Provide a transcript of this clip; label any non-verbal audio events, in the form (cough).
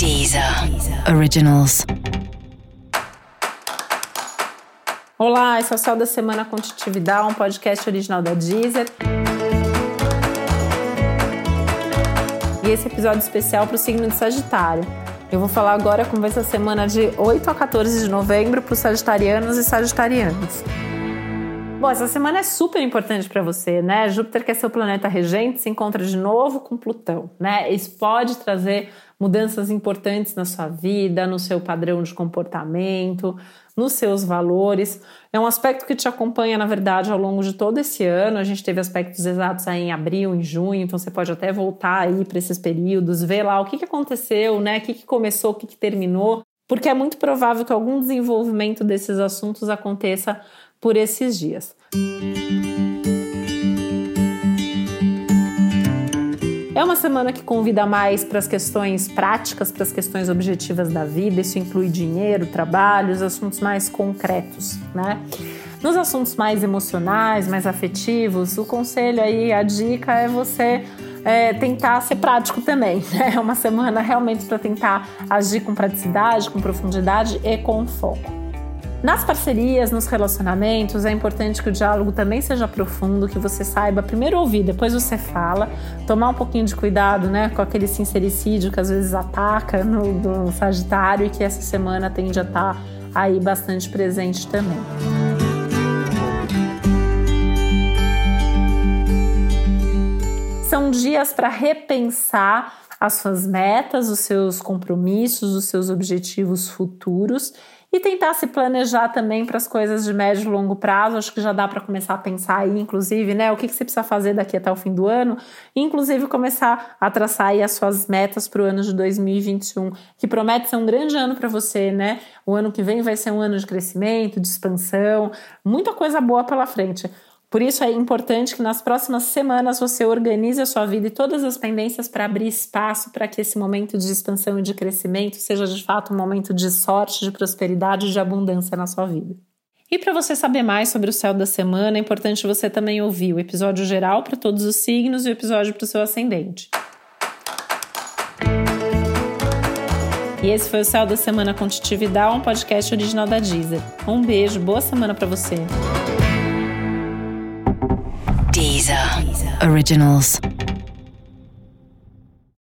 Deezer Originals. Olá, esse é o Céu da Semana Contitividade, um podcast original da Deezer. E esse episódio especial para o signo de Sagitário. Eu vou falar agora como vai ser a semana de 8 a 14 de novembro para os sagitarianos e sagitarianas. Bom, essa semana é super importante para você, né? Júpiter, que é seu planeta regente, se encontra de novo com Plutão, né? Isso pode trazer mudanças importantes na sua vida, no seu padrão de comportamento, nos seus valores. É um aspecto que te acompanha, na verdade, ao longo de todo esse ano. A gente teve aspectos exatos aí em abril, em junho, então você pode até voltar aí para esses períodos, ver lá o que, que aconteceu, né? O que, que começou, o que, que terminou, porque é muito provável que algum desenvolvimento desses assuntos aconteça por esses dias. É uma semana que convida mais para as questões práticas, para as questões objetivas da vida. Isso inclui dinheiro, trabalho, os assuntos mais concretos, né? Nos assuntos mais emocionais, mais afetivos, o conselho aí, a dica é você é, tentar ser prático também. (laughs) Né? É uma semana realmente para tentar agir com praticidade, com profundidade e com foco. Nas parcerias, nos relacionamentos, é importante que o diálogo também seja profundo, que você saiba primeiro ouvir, depois você fala, tomar um pouquinho de cuidado, né, com aquele sincericídio que às vezes ataca no do Sagitário e que essa semana tende a estar tá aí bastante presente também. São dias para repensar as suas metas, os seus compromissos, os seus objetivos futuros e tentar se planejar também para as coisas de médio e longo prazo. Acho que já dá para começar a pensar aí, inclusive, né, o que, que você precisa fazer daqui até o fim do ano, inclusive começar a traçar aí as suas metas para o ano de 2021, que promete ser um grande ano para você, né? O ano que vem vai ser um ano de crescimento, de expansão, muita coisa boa pela frente. Por isso é importante que nas próximas semanas você organize a sua vida e todas as pendências para abrir espaço para que esse momento de expansão e de crescimento seja de fato um momento de sorte, de prosperidade e de abundância na sua vida. E para você saber mais sobre o céu da semana, é importante você também ouvir o episódio geral para todos os signos e o episódio para o seu ascendente. E esse foi o Céu da Semana Contitividade, um podcast original da Deezer. Um beijo, boa semana para você. Deezer Originals.